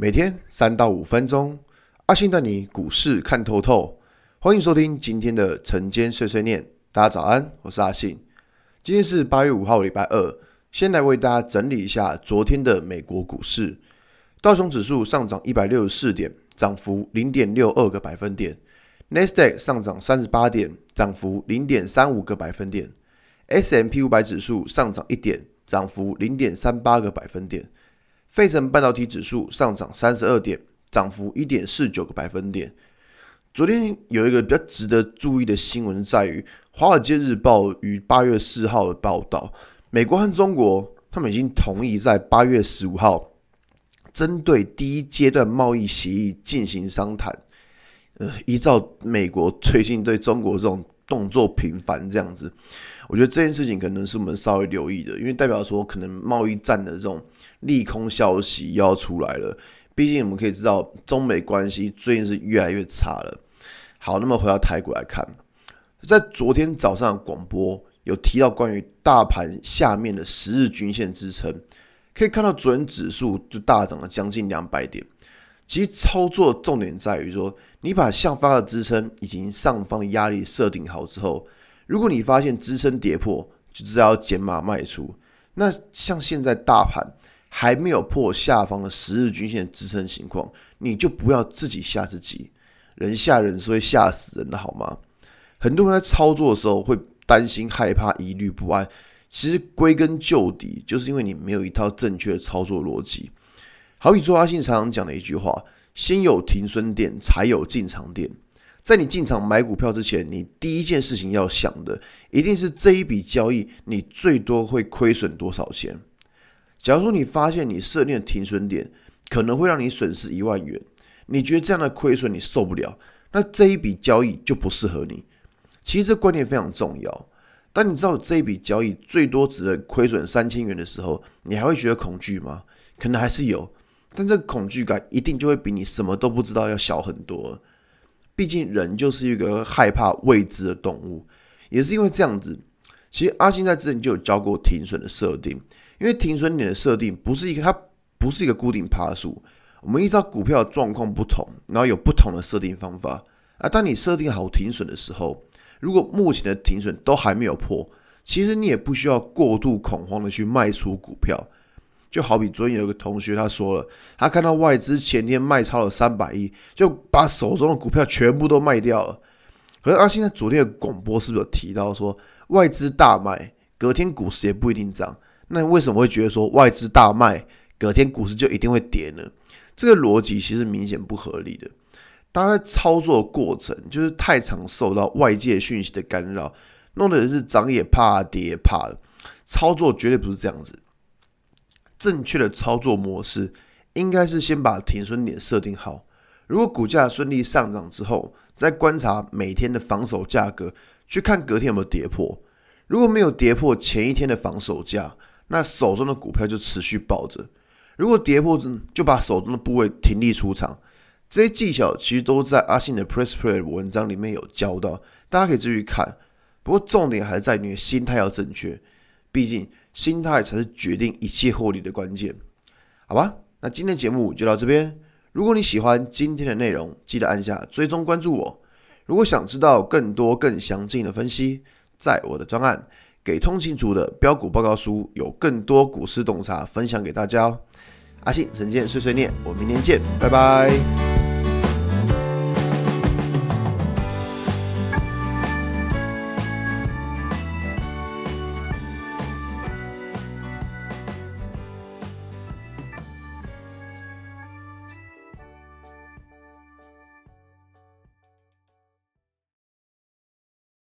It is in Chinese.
每天三到五分钟，阿信带你股市看透透。欢迎收听今天的晨间碎碎念。大家早安，我是阿信。今天是八月五号，礼拜二。先来为大家整理一下昨天的美国股市。道琼指数上涨一百六十四点，涨幅零点六二个百分点。纳斯达克上涨三十八点，涨幅零点三五个百分点。S M P 五百指数上涨一点，涨幅零点三八个百分点。费城半导体指数上涨三十二点，涨幅一点四九个百分点。昨天有一个比较值得注意的新闻，在于《华尔街日报》于八月四号的报道，美国和中国他们已经同意在八月十五号针对第一阶段贸易协议进行商谈。呃，依照美国最近对中国这种动作频繁这样子，我觉得这件事情可能是我们稍微留意的，因为代表说可能贸易战的这种利空消息要出来了。毕竟我们可以知道，中美关系最近是越来越差了。好，那么回到台股来看，在昨天早上广播有提到关于大盘下面的十日均线支撑，可以看到昨天指数就大涨了将近两百点。其实操作重点在于说，你把下方的支撑以及上方的压力设定好之后，如果你发现支撑跌破，就知道要减码卖出。那像现在大盘还没有破下方的十日均线支撑情况，你就不要自己吓自己。人吓人是会吓死人的，好吗？很多人在操作的时候会担心、害怕、疑虑不安。其实归根究底，就是因为你没有一套正确的操作逻辑。好比说阿信常常讲的一句话。先有停损点，才有进场点。在你进场买股票之前，你第一件事情要想的，一定是这一笔交易你最多会亏损多少钱。假如说你发现你设定的停损点可能会让你损失一万元，你觉得这样的亏损你受不了，那这一笔交易就不适合你。其实这观念非常重要。当你知道这一笔交易最多只能亏损三千元的时候，你还会觉得恐惧吗？可能还是有。但这个恐惧感一定就会比你什么都不知道要小很多。毕竟人就是一个害怕未知的动物，也是因为这样子。其实阿信在之前就有教过停损的设定，因为停损点的设定不是一个，它不是一个固定趴数。我们依照股票的状况不同，然后有不同的设定方法。而当你设定好停损的时候，如果目前的停损都还没有破，其实你也不需要过度恐慌的去卖出股票。就好比昨天有个同学他说了，他看到外资前天卖超了三百亿，就把手中的股票全部都卖掉了。可是阿信在昨天的广播是不是有提到说，外资大卖，隔天股市也不一定涨？那为什么会觉得说外资大卖，隔天股市就一定会跌呢？这个逻辑其实明显不合理的。大家在操作的过程就是太常受到外界讯息的干扰，弄得是涨也怕，跌也怕的。操作绝对不是这样子。正确的操作模式应该是先把停损点设定好。如果股价顺利上涨之后，再观察每天的防守价格，去看隔天有没有跌破。如果没有跌破前一天的防守价，那手中的股票就持续抱着。如果跌破，就把手中的部位停利出场。这些技巧其实都在阿信的 Press Play 文章里面有教到，大家可以继续看。不过重点还是在你的心态要正确，毕竟。心态才是决定一切获利的关键，好吧？那今天的节目就到这边。如果你喜欢今天的内容，记得按下追踪关注我。如果想知道更多更详尽的分析，在我的专案《给通勤族的标股报告书》有更多股市洞察分享给大家哦。阿信晨间碎碎念，我明天见，拜拜。